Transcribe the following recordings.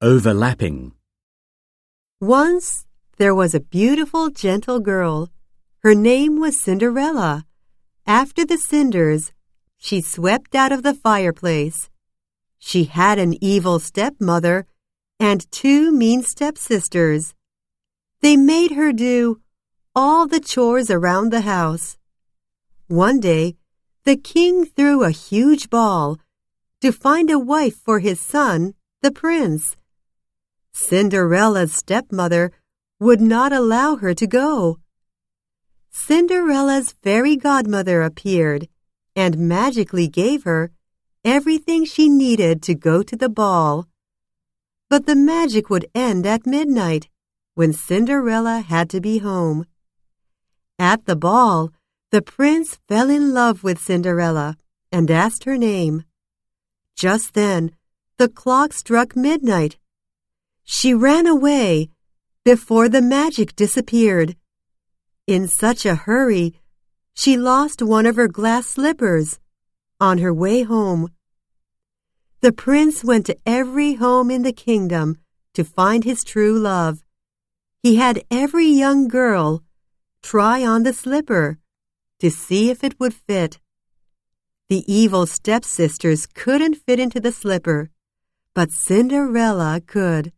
Overlapping. Once there was a beautiful, gentle girl. Her name was Cinderella. After the cinders, she swept out of the fireplace. She had an evil stepmother and two mean stepsisters. They made her do all the chores around the house. One day, the king threw a huge ball to find a wife for his son, the prince. Cinderella's stepmother would not allow her to go. Cinderella's fairy godmother appeared and magically gave her everything she needed to go to the ball. But the magic would end at midnight when Cinderella had to be home. At the ball, the prince fell in love with Cinderella and asked her name. Just then, the clock struck midnight. She ran away before the magic disappeared. In such a hurry, she lost one of her glass slippers on her way home. The prince went to every home in the kingdom to find his true love. He had every young girl try on the slipper to see if it would fit. The evil stepsisters couldn't fit into the slipper, but Cinderella could.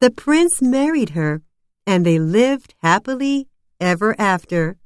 The prince married her, and they lived happily ever after.